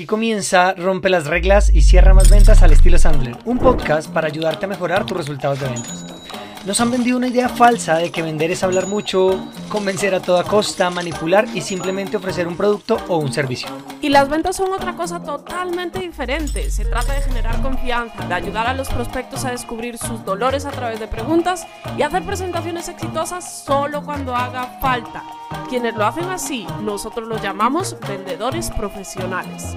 Aquí comienza Rompe las reglas y cierra más ventas al estilo Sandler, un podcast para ayudarte a mejorar tus resultados de ventas. Nos han vendido una idea falsa de que vender es hablar mucho, convencer a toda costa, manipular y simplemente ofrecer un producto o un servicio. Y las ventas son otra cosa totalmente diferente. Se trata de generar confianza, de ayudar a los prospectos a descubrir sus dolores a través de preguntas y hacer presentaciones exitosas solo cuando haga falta. Quienes lo hacen así, nosotros los llamamos vendedores profesionales.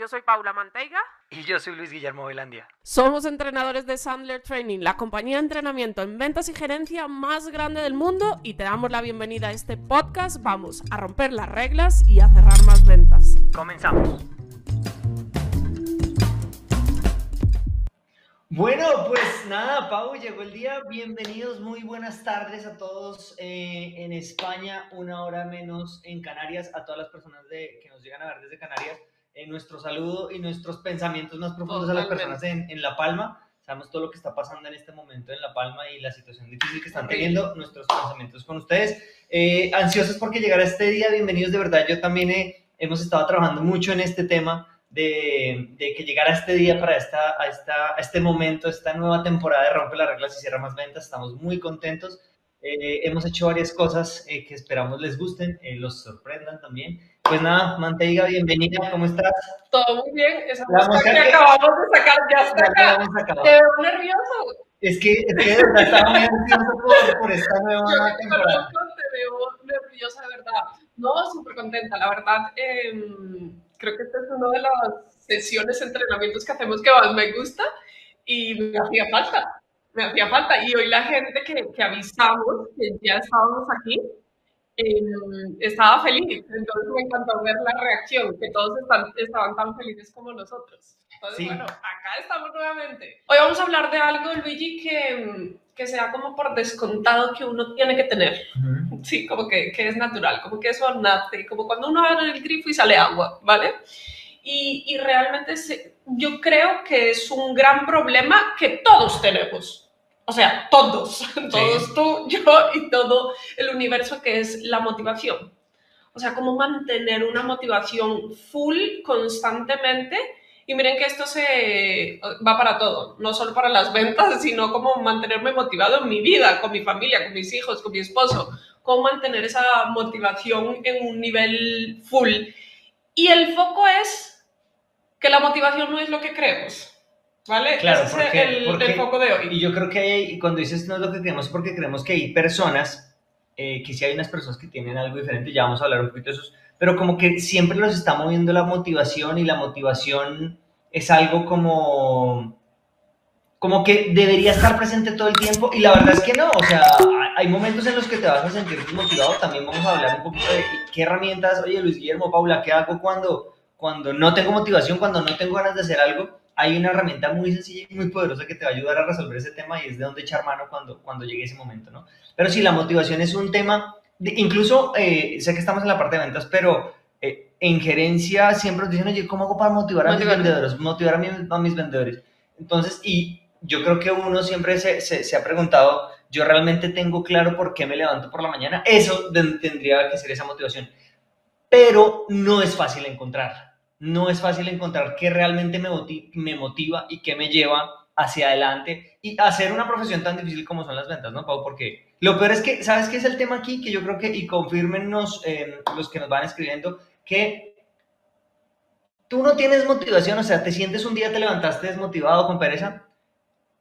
Yo soy Paula Manteiga. Y yo soy Luis Guillermo Velandia. Somos entrenadores de Sandler Training, la compañía de entrenamiento en ventas y gerencia más grande del mundo y te damos la bienvenida a este podcast. Vamos a romper las reglas y a cerrar más ventas. Comenzamos. Bueno, pues nada, Pau, llegó el día. Bienvenidos, muy buenas tardes a todos eh, en España, una hora menos en Canarias, a todas las personas de, que nos llegan a ver desde Canarias en nuestro saludo y nuestros pensamientos más profundos a las personas en, en, La Palma. Sabemos todo lo que está pasando en este momento en La Palma y la situación difícil que están teniendo. Nuestros pensamientos con ustedes. Eh, ansiosos porque llegara este día. Bienvenidos de verdad. Yo también hemos estado trabajando mucho en este tema de, de, que llegara este día para esta, a, esta, a este momento, esta nueva temporada de Rompe las Reglas y Cierra Más Ventas. Estamos muy contentos. Eh, hemos hecho varias cosas eh, que esperamos les gusten, eh, los sorprendan también. Pues nada, Manteiga, bienvenida, ¿cómo estás? Todo muy bien, esa música que, que, acabamos de sacar ya está acá. Te veo nervioso. Es que, es que de verdad estaba muy ansioso por, por, esta nueva Yo temporada. te veo nerviosa, de verdad. No, súper contenta, la verdad. Eh, creo que esta es una de las sesiones, entrenamientos que hacemos que más me gusta y me hacía falta me hacía falta. Y hoy la gente que, que avisamos que ya estábamos aquí eh, estaba feliz. Entonces me encantó ver la reacción, que todos están, estaban tan felices como nosotros. Entonces, sí. bueno, acá estamos nuevamente. Hoy vamos a hablar de algo, Luigi, que, que sea como por descontado que uno tiene que tener. Uh -huh. Sí, como que, que, es natural, como que eso nace, como cuando uno abre el grifo y sale agua, ¿vale? Y, y realmente se, yo creo que es un gran problema que todos tenemos. O sea, todos, todos sí. tú, yo y todo el universo que es la motivación. O sea, cómo mantener una motivación full constantemente. Y miren que esto se va para todo, no solo para las ventas, sino cómo mantenerme motivado en mi vida, con mi familia, con mis hijos, con mi esposo. Cómo mantener esa motivación en un nivel full. Y el foco es que la motivación no es lo que creemos. ¿Vale? Claro, Ese porque, es el, porque, el, foco de hoy. Y yo creo que cuando dices no es lo que creemos, porque creemos que hay personas, eh, que sí hay unas personas que tienen algo diferente, ya vamos a hablar un poquito de esos, pero como que siempre los está moviendo la motivación y la motivación es algo como como que debería estar presente todo el tiempo y la verdad es que no, o sea, hay momentos en los que te vas a sentir desmotivado, también vamos a hablar un poquito de qué herramientas, oye Luis Guillermo, Paula, ¿qué hago cuando, cuando no tengo motivación, cuando no tengo ganas de hacer algo? Hay una herramienta muy sencilla y muy poderosa que te va a ayudar a resolver ese tema y es de dónde echar mano cuando, cuando llegue ese momento, ¿no? Pero sí, la motivación es un tema, de, incluso eh, sé que estamos en la parte de ventas, pero eh, en gerencia siempre nos dicen, oye, ¿cómo hago para motivar a mis vendedores? Motivar a, mi, a, mis vendedores. Entonces, y yo creo que uno siempre se, se, se, ha preguntado, yo realmente tengo claro por qué me levanto por la mañana, eso de, tendría que ser esa motivación, pero no es fácil encontrar no es fácil encontrar qué realmente me motiva, me motiva y qué me lleva hacia adelante y hacer una profesión tan difícil como son las ventas, ¿no, Pau? Porque lo peor es que, ¿sabes qué es el tema aquí? Que yo creo que, y confirmennos eh, los que nos van escribiendo, que tú no tienes motivación, o sea, te sientes un día, te levantaste desmotivado con pereza,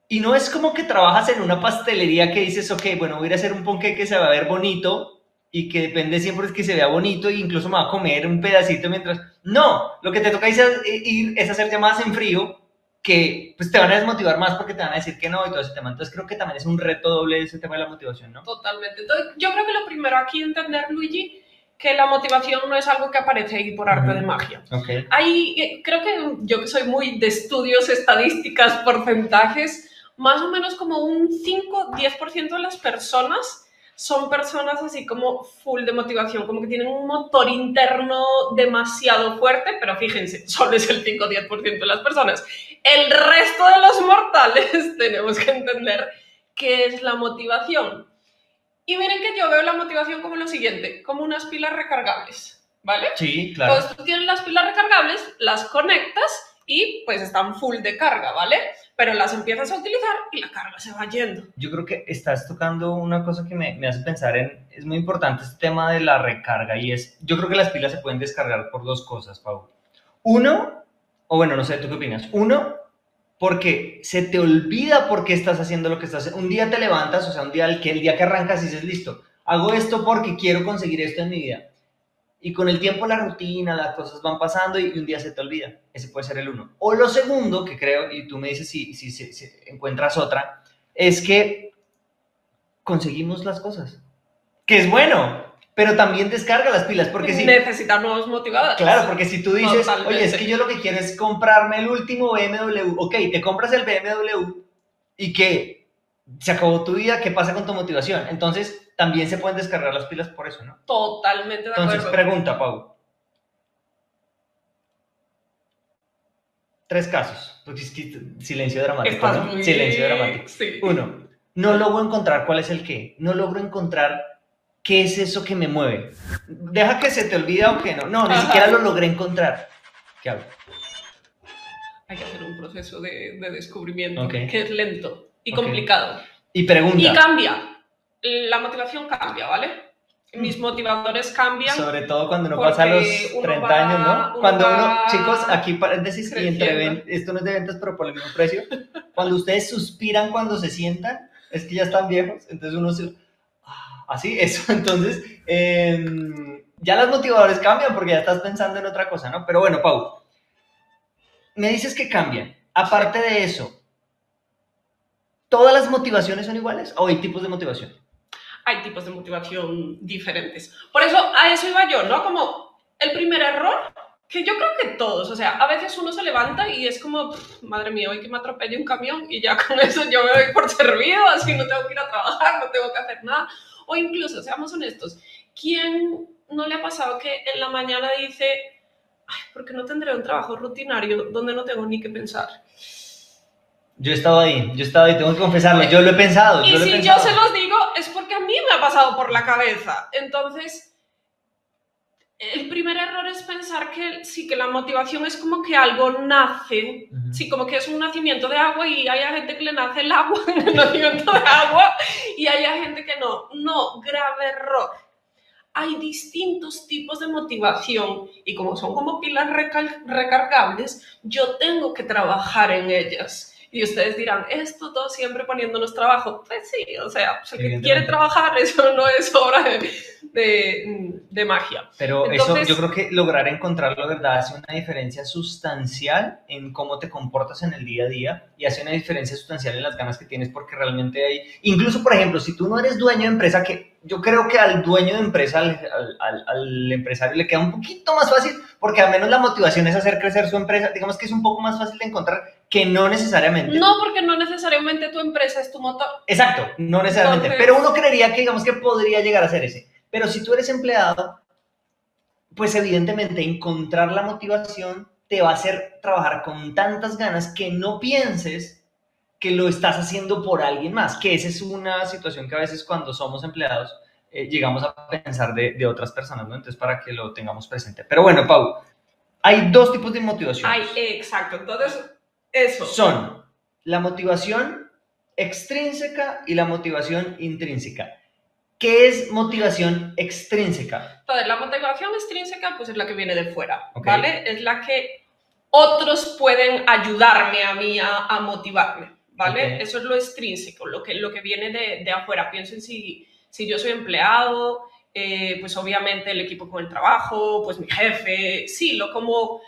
y no es como que trabajas en una pastelería que dices, ok, bueno, voy a a hacer un ponqué que se va a ver bonito, y que depende siempre es que se vea bonito e incluso me va a comer un pedacito mientras... No, lo que te toca es ir es hacer llamadas en frío que pues te van a desmotivar más porque te van a decir que no y todo ese tema. Entonces creo que también es un reto doble ese tema de la motivación, ¿no? Totalmente. Entonces, yo creo que lo primero aquí entender, Luigi, que la motivación no es algo que aparece ahí por arte de magia. Ok. Hay, eh, creo que yo que soy muy de estudios, estadísticas, porcentajes, más o menos como un 5-10% de las personas son personas así como full de motivación, como que tienen un motor interno demasiado fuerte, pero fíjense, solo es el 5 10% de las personas. El resto de los mortales tenemos que entender qué es la motivación. Y miren que yo veo la motivación como lo siguiente, como unas pilas recargables, ¿vale? Sí, claro. Entonces tú tienes las pilas recargables, las conectas y pues están full de carga, ¿vale? Pero las empiezas a utilizar y la carga se va yendo. Yo creo que estás tocando una cosa que me, hace pensar en, es muy importante este tema de la recarga y es, yo creo que las pilas se pueden descargar por dos cosas, Pau. Uno, o bueno, no sé, ¿tú qué opinas? Uno, porque se te olvida por qué estás haciendo lo que estás haciendo. Un día te levantas, o sea, un día el que, el día que arrancas y dices, listo, hago esto porque quiero conseguir esto en mi vida. Y con el tiempo la rutina, las cosas van pasando y un día se te olvida. Ese puede ser el uno. O lo segundo, que creo, y tú me dices si, si, si, si encuentras otra, es que conseguimos las cosas. Que es bueno, pero también descarga las pilas, porque si... Necesitan nuevos motivadores. Claro, porque si tú dices, Totalmente. oye, es que yo lo que quiero es comprarme el último BMW, ok, te compras el BMW y que se acabó tu vida, ¿qué pasa con tu motivación? Entonces, también se pueden descargar las pilas por eso, ¿no? Totalmente de Entonces, acuerdo. pregunta, Pau. Tres casos. Porque es que silencio dramático, ¿no? muy- Silencio dramático. Sí. Uno, no logro encontrar cuál es el qué. No logro encontrar qué es eso que me mueve. Deja que se te olvida o que no. No, ni Ajá. siquiera lo logré encontrar. ¿Qué hago? Hay que hacer un proceso de, de descubrimiento que es lento y complicado. Y pregunta. Y cambia. La motivación cambia, ¿vale? Mis motivadores cambian. Sobre todo cuando uno pasa los uno 30 va- años, ¿no? uno Cuando uno, chicos, aquí paréntesis y entre esto no es de ventas, pero por el mismo precio. Cuando ustedes suspiran cuando se sientan, es que ya están viejos, entonces uno se. ah, Así, eso. Entonces, em, ya los motivadores cambian porque ya estás pensando en otra cosa, ¿no? Pero bueno, Pau, me dices que cambian. Aparte de eso, ¿todas las motivaciones son iguales o hay tipos de motivación? Hay tipos de motivación diferentes. Por eso, a eso iba yo, ¿no? Como el primer error, que yo creo que todos, o sea, a veces uno se levanta y es como, "Pff, madre mía, hoy que me atropelle un camión y ya con eso yo me doy por servido, así no tengo que ir a trabajar, no tengo que hacer nada. O incluso, seamos honestos, ¿quién no le ha pasado que en la mañana dice, ay, ¿por qué no tendré un trabajo rutinario donde no tengo ni que pensar? Yo he estado ahí, yo he estado ahí, tengo que confesarlo, yo lo he pensado. Y yo lo he si yo pensado. se los digo es porque a mí me ha pasado por la cabeza. Entonces, el primer error es pensar que sí, que la motivación es como que algo nace, Ujú. sí, como que es un nacimiento de agua y hay gente que le nace el agua el nacimiento de agua y hay gente que no. No, grave error. Hay distintos tipos de motivación y como son como pilas recargables, yo tengo que trabajar en ellas. Y ustedes dirán, esto todo siempre poniéndonos trabajo. Pues sí, o sea, pues el que quiere trabajar, eso no es obra de, de- de magia. Pero Entonces- eso yo creo que lograr encontrarlo, ¿verdad? Hace una diferencia sustancial en cómo te comportas en el día a día y hace una diferencia sustancial en las ganas que tienes porque realmente hay, incluso por ejemplo, si tú no eres dueño de empresa, que yo creo que al dueño de empresa, al- al- al empresario le queda un poquito más fácil porque al menos la motivación es hacer crecer su empresa, digamos que es un poco más fácil de encontrar que no necesariamente. No porque no necesariamente tu empresa es tu motor. Exacto, no necesariamente. Entonces- pero uno creería que, digamos, que podría llegar a ser ese. Pero si tú eres empleado, pues evidentemente encontrar la motivación te va a hacer trabajar con tantas ganas que no pienses que lo estás haciendo por alguien más. Que esa es una situación que a veces cuando somos empleados eh, llegamos a pensar de, de otras personas, ¿no? Entonces, para que lo tengamos presente. Pero bueno, Pau, hay dos tipos de motivación. Ay, exacto. Entonces, eso. son la motivación extrínseca y la motivación intrínseca. ¿Qué es motivación extrínseca? Entonces, la motivación extrínseca, pues es la que viene de fuera. ¿vale? Es la que otros pueden ayudarme a mí a, a motivarme, ¿vale? Eso es lo extrínseco, lo que, lo que viene de, de afuera. Pienso en si, si yo soy empleado, eh, pues obviamente el equipo con el trabajo, pues mi jefe, sí, lo como...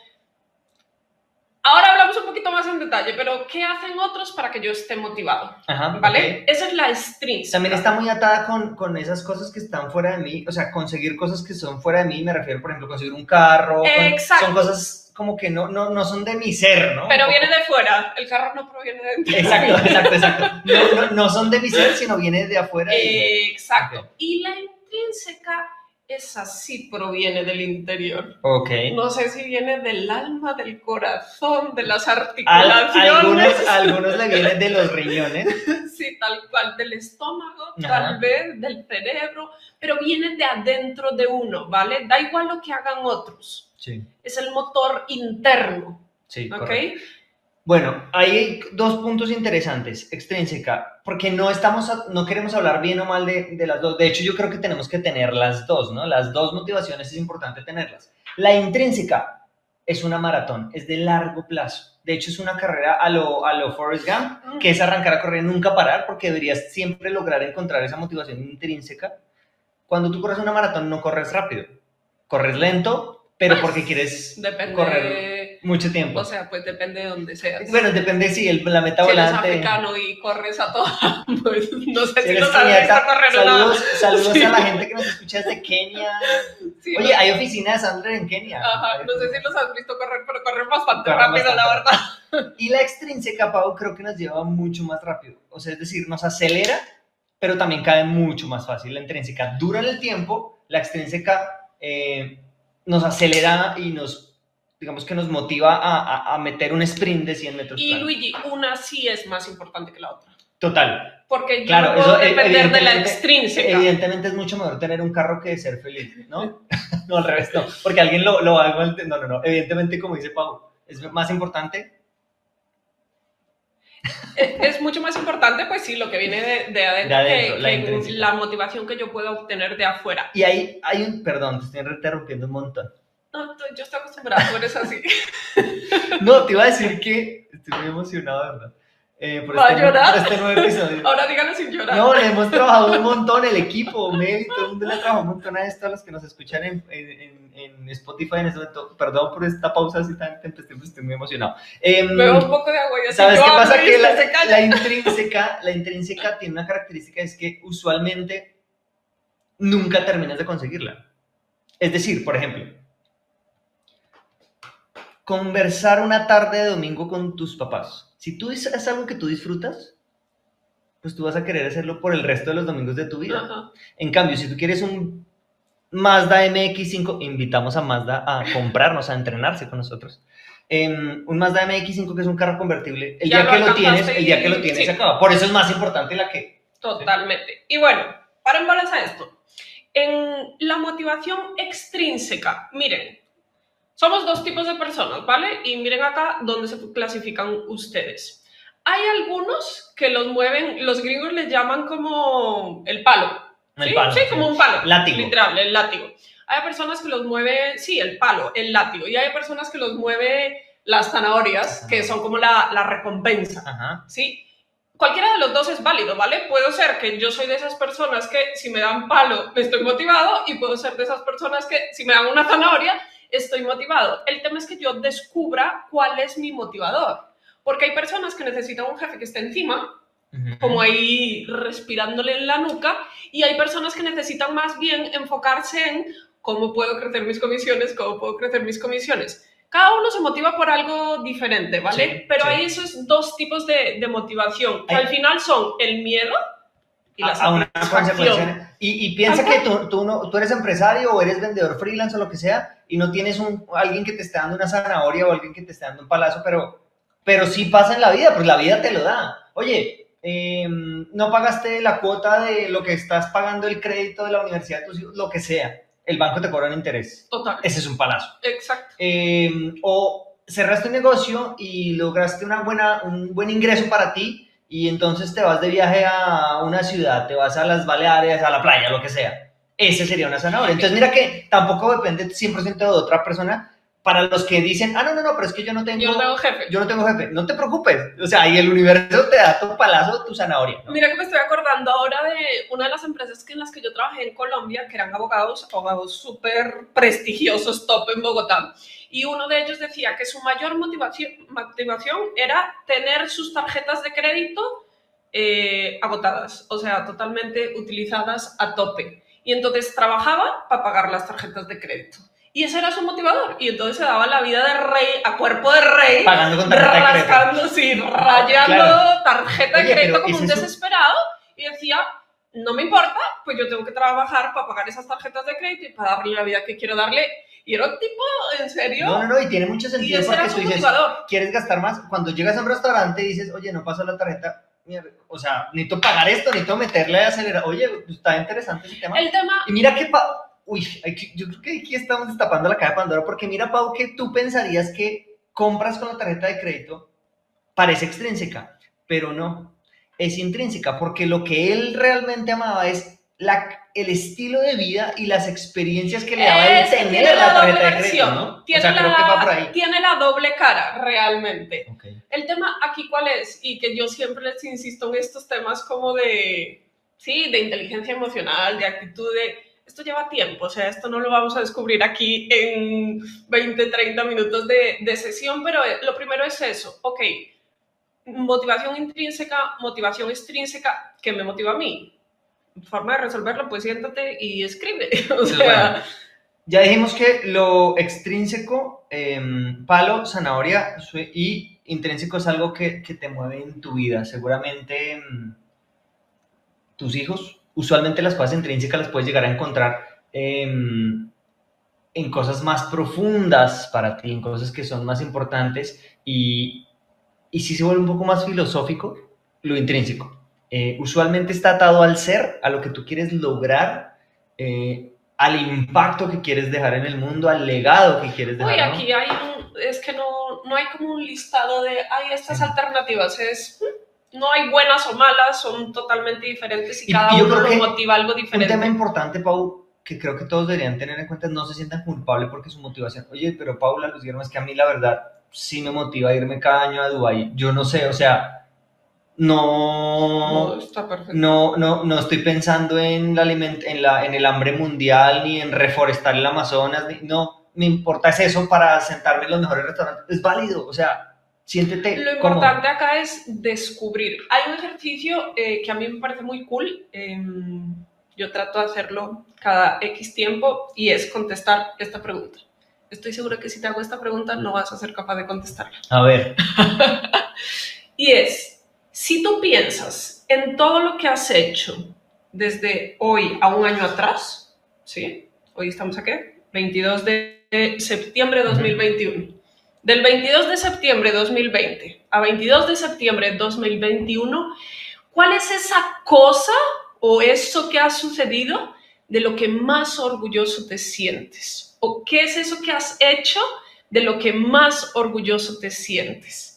Ahora hablamos un poquito más en detalle, pero ¿qué hacen otros para que yo esté motivado? Ajá, ¿Vale? ok. Esa es la extrínseca. También está muy atada con, con esas cosas que están fuera de mí, o sea, conseguir cosas que son fuera de mí, me refiero, por ejemplo, conseguir un carro, con- Exacto. son cosas como que no, no, no son de mi ser, ¿no? Pero viene de fuera, el carro no proviene de dentro. Exacto, exacto, exacto. No, no, no son de mi ser, sino viene de afuera. y- Exacto. Ok. Y la intrínseca, esa sí proviene del interior. Ok. No sé si viene del alma, del corazón, de las Al- articulaciones. algunos, algunos le vienen de los riñones. Sí, tal cual, del estómago, Ajá. tal vez del cerebro, pero viene de adentro de uno, ¿vale? Da igual lo que hagan otros. Sí, Es el motor interno, sí. ¿ok? correcto. Bueno, hay dos puntos interesantes. Extrínseca, porque no estamos, no queremos hablar bien o mal de, de las dos. De hecho, yo creo que tenemos que tener las dos, ¿no? Las dos motivaciones es importante tenerlas. La intrínseca es una maratón, es de largo plazo. De hecho, es una carrera a lo, a lo Forrest Gump, que es arrancar a correr y nunca parar, porque deberías siempre lograr encontrar esa motivación intrínseca. Cuando tú corres una maratón, no corres rápido, corres lento, pero Pues, porque quieres Depende, correr mucho tiempo. o sea, pues depende de dónde seas. Bueno, depende si el, la meta si eres volante. africano y corres a toda, pues no sé si si eres visto keniata, correr saludos, saludos Sí. a la gente que nos escucha desde Kenia. Sí, Oye, no- hay oficina de Sandra en Kenia. Ajá, no sé si los has visto correr, pero corren bastante Corren rápido, la bastante verdad. Y la extrínseca, Pau, creo que nos lleva mucho más rápido. O sea, es decir, nos acelera, pero también cae mucho más fácil. La intrínseca dura en el tiempo, la extrínseca eh, nos acelera y nos, digamos que nos motiva a, a- a meter un sprint de 100 metros. Y planos. Luigi, una sí es más importante que la otra. Total. Porque yo Claro, no puedo eso, eh, depender de la extrínseca. Evidentemente es mucho mejor tener un carro que ser feliz, ¿no? no, al revés, no. Porque alguien lo, lo va No, no, no. Evidentemente, como dice Pau, es más importante. Es mucho más importante, pues sí, lo que viene de, de adentro, De adentro, que, la que intrínseca. la motivación que yo puedo obtener de afuera. Y ahí hay un. Perdón, te estoy interrumpiendo un montón. No, yo estoy acostumbrada, tú eres así. No, te iba a decir que estoy muy emocionado, ¿verdad? Eh, por, ¿Va a este, llorar? por este nuevo episodio. Ahora díganlo sin llorar. No, le hemos trabajado un montón, el equipo, Mel, todo el mundo le ha trabajado un montón a esto, a los que nos escuchan en, en- en- Spotify en este momento. Perdón por esta pausa así tan tempestiva, estoy muy emocionado. Em, Bebo un poco de agua y así ¿Sabes qué pasa? Que la, la intrínseca, la intrínseca tiene una característica, es que usualmente nunca terminas de conseguirla. Es decir, por ejemplo, conversar una tarde de domingo con tus papás. Si tú es algo que tú disfrutas, pues tú vas a querer hacerlo por el resto de los domingos de tu vida. Ajá. En cambio, si tú quieres un Mazda MX5, invitamos a Mazda a comprarnos, a entrenarse con nosotros. Em, un Mazda MX5 que es un carro convertible, el Ya día lo que lo tienes, el día que lo y- tienes sí. se acaba. Por eso es más importante la que... Totalmente. Y bueno, para a esto. En la motivación extrínseca, miren, somos dos tipos de personas, ¿vale? Y miren acá dónde se clasifican ustedes. Hay algunos que los mueven, los gringos les llaman como el palo. El ¿sí? palo, Sí, como un palo. Látigo. Literal, el látigo. Hay personas que los mueve, sí, el palo, el látigo. Y hay personas que los mueve las zanahorias, que son como la, la recompensa. Ajá. ¿sí? Cualquiera de los dos es válido, ¿vale? Puedo ser que yo soy de esas personas que si me dan palo estoy motivado y puedo ser de esas personas que si me dan una zanahoria estoy motivado. El tema es que yo descubra cuál es mi motivador. Porque hay personas que necesitan un jefe que esté encima, como ahí respirándole en la nuca, y hay personas que necesitan más bien enfocarse en cómo puedo crecer mis comisiones, cómo puedo crecer mis comisiones. Cada uno se motiva por algo diferente, ¿vale? Sí, Pero sí. hay esos dos tipos de, de motivación, que al final son el miedo y la a, a una satisfacción. consecuencia. Y, y piensa que tú, tú, no- tú eres empresario o eres vendedor freelance o lo que sea y no tienes un, alguien que te esté dando una zanahoria o alguien que te esté dando un palazo, pero, pero sí pasa en la vida, pues la vida te lo da. Oye, eh, no pagaste la cuota de lo que estás pagando el crédito de la universidad de tus hijos, lo que sea. El banco te cobra un interés. Total, Ese es un palazo. exacto. Eh, o cerraste un negocio y lograste una buena, un buen ingreso para ti y entonces te vas de viaje a una ciudad, te vas a las Baleares, a la playa, lo que sea. Ese sería una zanahoria. Entonces mira que tampoco depende 100% de otra persona, para los que dicen, ah, no, no, no, pero es que yo no tengo, Yo no tengo jefe. yo no tengo jefe, no te preocupes. O sea, y el universo te da tu palazo, tu zanahoria. ¿no? Mira que me estoy acordando ahora de una de las empresas en las que yo trabajé en Colombia, que eran abogados, abogados súper prestigiosos, top en Bogotá. Y uno de ellos decía que su mayor motivación, motivación era tener sus tarjetas de crédito eh, agotadas, o sea, totalmente utilizadas a tope. Y entonces trabajaba para pagar las tarjetas de crédito. Y ese era su motivador. Y entonces se daba la vida de rey, a cuerpo de rey, Pagando con tarjeta rascando, sí, rayando Claro. tarjeta de Oye, crédito como un- desesperado. Y decía, no me importa, pues yo tengo que trabajar para pagar esas tarjetas de crédito y para darle la vida que quiero darle. Y era un tipo, en serio, No, no, no, y tiene mucho y sentido ese porque tú dices, quieres gastar más. Cuando llegas a un restaurante y dices, oye, no pasó la tarjeta, o sea, necesito pagar esto, necesito meterle a acelerar. Oye, pues, está interesante ese tema. El tema, Y mira que, Pa- uy, yo creo que aquí estamos destapando la caja de Pandora, porque mira, Pau, que tú pensarías que compras con la tarjeta de crédito parece extrínseca, pero no, es intrínseca, porque lo que él realmente amaba es la, el estilo de vida y las experiencias que le daba el tener la la doble tarjeta de crédito. ¿no? Tiene, o sea, la, tiene la doble cara, realmente. Ok. El tema aquí cuál es, y que yo siempre les insisto en estos temas como de, sí, de inteligencia emocional, de actitud, de, esto lleva tiempo, o sea, esto no lo vamos a descubrir aquí en 20, 30 minutos de, de sesión, pero eh, lo primero es eso, ok, motivación intrínseca, motivación extrínseca, ¿qué me motiva a mí? Forma de resolverlo, pues siéntate y escribe, o Entonces, sea, bueno, ya dijimos que lo extrínseco, em, palo, zanahoria y intrínseco es algo que, que te mueve en tu vida. Seguramente em, tus hijos, usualmente las cosas intrínsecas las puedes llegar a encontrar em, en cosas más profundas para ti, en cosas que son más importantes y, y si se vuelve un poco más filosófico, lo intrínseco. Eh, usualmente está atado al ser, a lo que tú quieres lograr, eh, al impacto que quieres dejar en el mundo, al legado que quieres dejar. Uy, ¿no? aquí hay un, es que no, no hay como un listado de, hay estas Sí. alternativas, es, no hay buenas o malas, son totalmente diferentes y, Y- cada uno lo motiva algo Un diferente. tema importante, Pau, que creo que todos deberían tener en cuenta no se sientan culpables porque su motivación, oye, pero Paula, Guillermo, es que a mí la verdad sí me motiva a irme cada año a Dubái. Yo no sé, o sea, No, no, está perfecto. no, no, no estoy pensando en, la aliment- en, la, en el hambre mundial ni en reforestar el Amazonas, ni- no, me importa es eso para sentarme en los mejores restaurantes. Es válido, o sea, siéntete Lo importante acá es descubrir. Hay un ejercicio eh, que a mí me parece muy cool. em, yo trato de hacerlo cada X tiempo y es contestar esta pregunta. Estoy segura que si te hago esta pregunta no vas a ser capaz de contestarla. A ver, Y es, si tú piensas en todo lo que has hecho desde hoy a un año atrás, ¿sí? Hoy estamos aquí, 22 de septiembre de 2021. Del 22 de septiembre de 2020 a 22 de septiembre de 2021, ¿cuál es esa cosa o eso que ha sucedido de lo que más orgulloso te sientes? ¿O qué es eso que has hecho de lo que más orgulloso te sientes?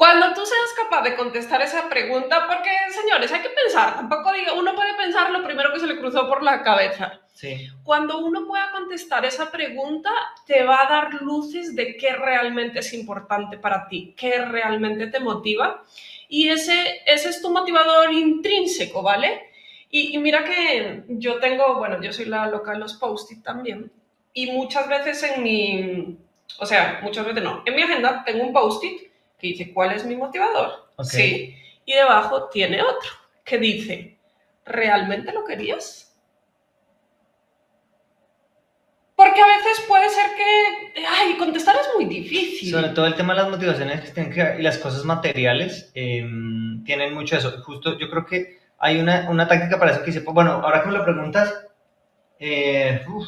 Cuando tú seas capaz de contestar esa pregunta, porque señores, hay que pensar, tampoco diga, uno puede pensar lo primero que se le cruzó por la cabeza. sí. Cuando uno pueda contestar esa pregunta, te va a dar luces de qué realmente es importante para ti, qué realmente te motiva. Y ese, ese es tu motivador intrínseco, ¿vale? Y, y mira que yo tengo, bueno, yo soy la loca de los post-it también. Y muchas veces en mi, o sea, muchas veces no, en mi agenda tengo un post-it que dice, ¿cuál es mi motivador? Ok. Sí. Y debajo tiene otro que dice, ¿realmente lo querías? Porque a veces puede ser que, ay, contestar es muy difícil. Sobre todo el tema de las motivaciones que tienen que ver y las cosas materiales eh, tienen mucho eso. Justo yo creo que hay una, una táctica para eso que dice, bueno, ahora que me lo preguntas, eh, uf.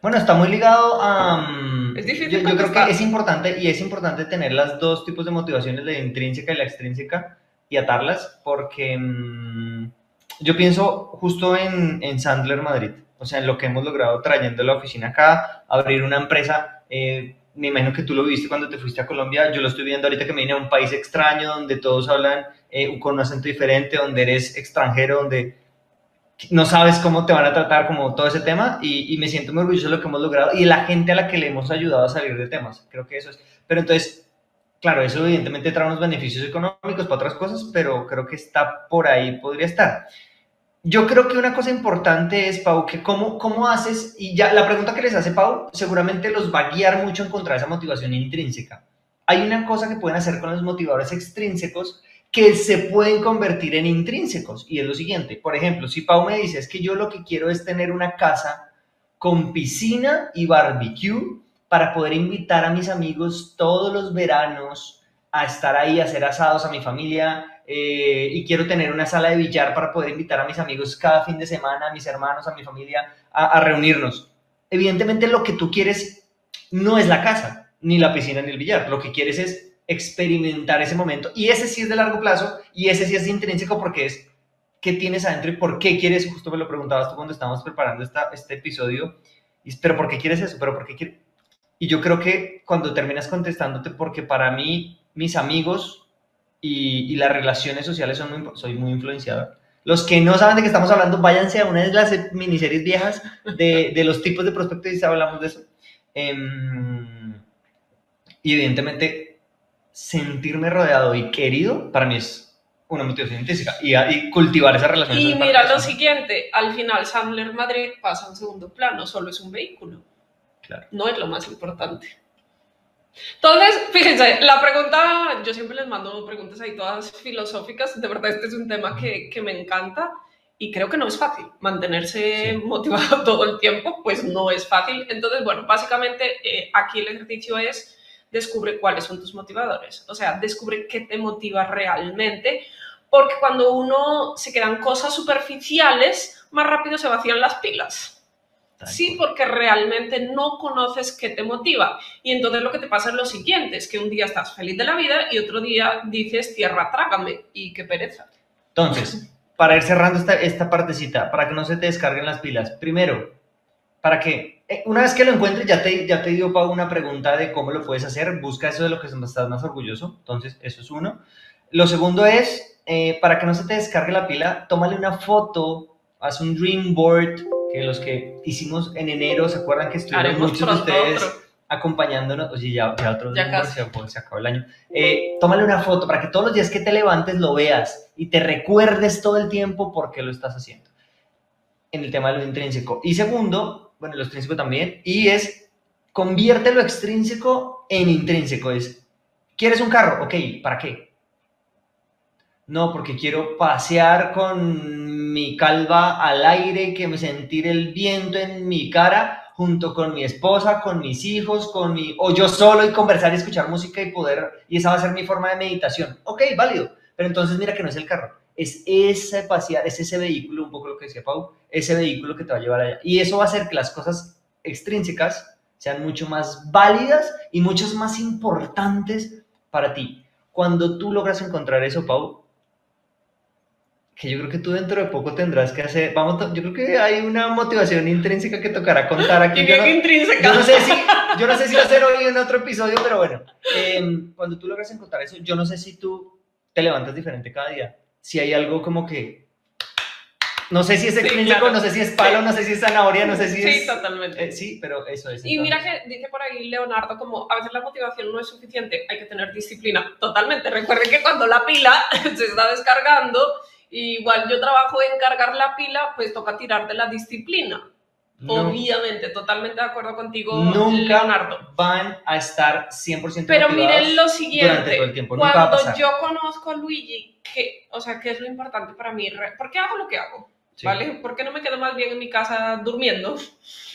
bueno, está muy ligado a... mm, Es difícil yo, yo creo que es importante y es importante tener las dos tipos de motivaciones, la intrínseca y la extrínseca, y atarlas porque mm, yo pienso justo en, en Sandler Madrid, o sea, en lo que hemos logrado trayendo la oficina acá, abrir una empresa. eh, me imagino que tú lo viste cuando te fuiste a Colombia, yo lo estoy viendo ahorita que me vine a un país extraño donde todos hablan eh, con un acento diferente, donde eres extranjero, donde no sabes cómo te van a tratar, como todo ese tema, y, y, me siento muy orgulloso de lo que hemos logrado y la gente a la que le hemos ayudado a salir de temas. Creo que eso es. Pero entonces, claro, eso evidentemente trae unos beneficios económicos para otras cosas, pero creo que está por ahí, podría estar. Yo creo que una cosa importante es, Pau, que cómo, cómo haces, y ya la pregunta que les hace Pau seguramente los va a guiar mucho a encontrar esa motivación intrínseca. Hay una cosa que pueden hacer con los motivadores extrínsecos que se pueden convertir en intrínsecos. Y es lo siguiente, por ejemplo, si Pau me dice, es que yo lo que quiero es tener una casa con piscina y barbecue para poder invitar a mis amigos todos los veranos a estar ahí, a hacer asados a mi familia, eh, y quiero tener una sala de billar para poder invitar a mis amigos cada fin de semana, a mis hermanos, a mi familia, a, a reunirnos. Evidentemente lo que tú quieres no es la casa, ni la piscina, ni el billar. Lo que quieres es experimentar ese momento. Y ese sí es de largo plazo y ese sí es intrínseco porque es qué tienes adentro y por qué quieres, justo me lo preguntabas tú cuando estábamos preparando esta, este episodio, y, pero ¿por qué quieres eso? ¿Pero por qué quieres? Y yo creo que cuando terminas contestándote, porque para mí, mis amigos y, las relaciones sociales son muy, soy muy influenciado. Los que no saben de qué estamos hablando, váyanse a una de las miniseries viejas de, de los tipos de prospectos y hablamos de eso. Eh, y evidentemente sentirme rodeado y querido, para mí es una motivación intrínseca y, y cultivar esa relación. Y mira lo siguiente, al final Sandler Madrid pasa en segundo plano, solo es un vehículo. Claro. No es lo más importante. Entonces, fíjense, la pregunta, yo siempre les mando preguntas ahí todas filosóficas, de verdad este es un tema que, que me encanta y creo que no es fácil mantenerse sí. motivado todo el tiempo, pues no es fácil. Entonces, bueno, básicamente eh, aquí el ejercicio es descubre cuáles son tus motivadores. O sea, descubre qué te motiva realmente, porque cuando uno se quedan cosas superficiales, más rápido se vacían las pilas. Sí, porque realmente no conoces qué te motiva. Y entonces lo que te pasa es lo siguiente, es que un día estás feliz de la vida y otro día dices, tierra, trágame, y qué pereza. Entonces, para ir cerrando esta, esta partecita, para que no se te descarguen las pilas, primero, para que una vez que lo encuentres, ya te, ya te dio Pau una pregunta de cómo lo puedes hacer, busca eso de lo que estás más orgulloso, entonces eso es uno. Lo segundo es, eh, para que no se te descargue la pila, tómale una foto, haz un dream board, que los que hicimos en enero, ¿se acuerdan que estuvieron Haremos muchos de ustedes otro. acompañándonos? Oye, ya, ya otro Ya dream board, casi. se, pues, se acabó el año. Eh, tómale una foto para que todos los días que te levantes lo veas y te recuerdes todo el tiempo por qué lo estás haciendo. En el tema de lo intrínseco. Y segundo, bueno, lo extrínseco también, y es convierte lo extrínseco en intrínseco. Es, ¿quieres un carro? Ok, ¿para qué? No, porque quiero pasear con mi calva al aire, que me sentir el viento en mi cara junto con mi esposa, con mis hijos, con mi o yo solo y conversar y escuchar música y poder y esa va a ser mi forma de meditación. Ok, válido. Pero entonces mira que no es el carro, es ese pasear, es ese vehículo, un poco lo que decía Pau, ese vehículo que te va a llevar allá. Y eso va a hacer que las cosas extrínsecas sean mucho más válidas y muchas más importantes para ti. Cuando tú logras encontrar eso, Pau, que yo creo que tú dentro de poco tendrás que hacer, vamos, yo creo que hay una motivación intrínseca que tocará contar aquí. Yo no- intrínseca. yo no sé si, yo no sé si va a ser hoy en otro episodio, pero bueno, eh, cuando tú logras encontrar eso, yo no sé si tú te levantas diferente cada día. Si hay algo como que, no sé si es Sí, extrínseco, claro. no sé si es palo, Sí. no sé si es zanahoria, no sé si Sí, es... totalmente. eh, sí, pero eso es. Y entonces. mira que dice por ahí Leonardo como a veces la motivación no es suficiente, hay que tener disciplina. Totalmente. Recuerden que cuando la pila se está descargando, igual yo trabajo en cargar la pila, pues toca tirar de la disciplina. No- Obviamente, totalmente de acuerdo contigo, nunca Leonardo. van a estar 100% Pero miren lo siguiente, todo el tiempo. Cuando yo conozco a Luigi, que, o sea, ¿qué es lo importante para mí? ¿Por qué hago lo que hago? Sí. ¿Vale? ¿Por qué no me quedo más bien en mi casa durmiendo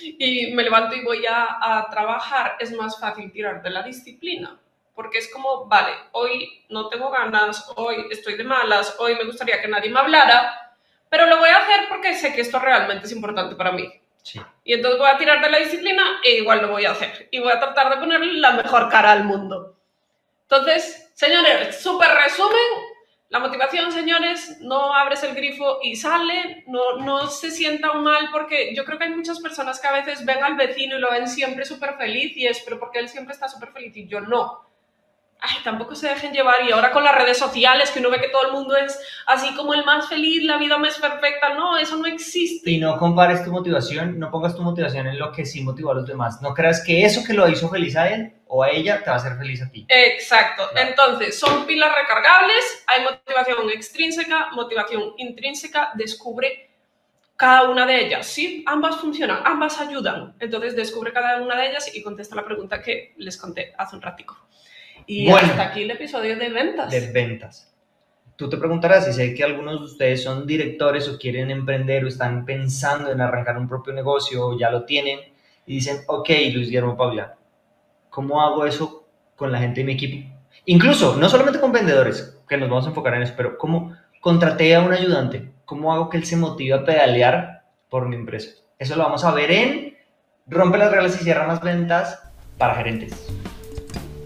y me levanto y voy a, a trabajar? Es más fácil tirar de la disciplina. Porque es como, vale, hoy no tengo ganas, hoy estoy de malas, hoy me gustaría que nadie me hablara, pero lo voy a hacer porque sé que esto realmente es importante para mí. Y entonces voy a tirar de la disciplina e igual lo voy a hacer. Y voy a tratar de ponerle la mejor cara al mundo. Entonces, señores, súper resumen. La motivación, señores, no abres el grifo y sale, no, no se sientan mal porque yo creo que hay muchas personas que a veces ven al vecino y lo ven siempre súper feliz y es, pero porque él siempre está súper feliz y yo no. Ay, tampoco se dejen llevar. Y ahora con las redes sociales, que uno ve que todo el mundo es así como el más feliz, la vida más perfecta. No, eso no existe. Y no compares tu motivación, no pongas tu motivación en lo que sí motivó a los demás. No creas que eso que lo hizo feliz a él o a ella te va a hacer feliz a ti. Exacto. Entonces, son pilas recargables, hay motivación extrínseca, motivación intrínseca, descubre cada una de ellas. Sí, ambas funcionan, ambas ayudan. Entonces, descubre cada una de ellas y contesta la pregunta que les conté hace un ratico. Y hasta aquí el episodio de ventas. De ventas. Tú te preguntarás si sé que algunos de ustedes son directores o quieren emprender o están pensando en arrancar un propio negocio o ya lo tienen y dicen, ok, Luis Guillermo Paula, ¿cómo hago eso con la gente de mi equipo? Incluso, no solamente con vendedores, que nos vamos a enfocar en eso, pero ¿cómo contraté a un ayudante? ¿Cómo hago que él se motive a pedalear por mi empresa? Eso lo vamos a ver en Rompe las reglas y cierra más ventas para gerentes.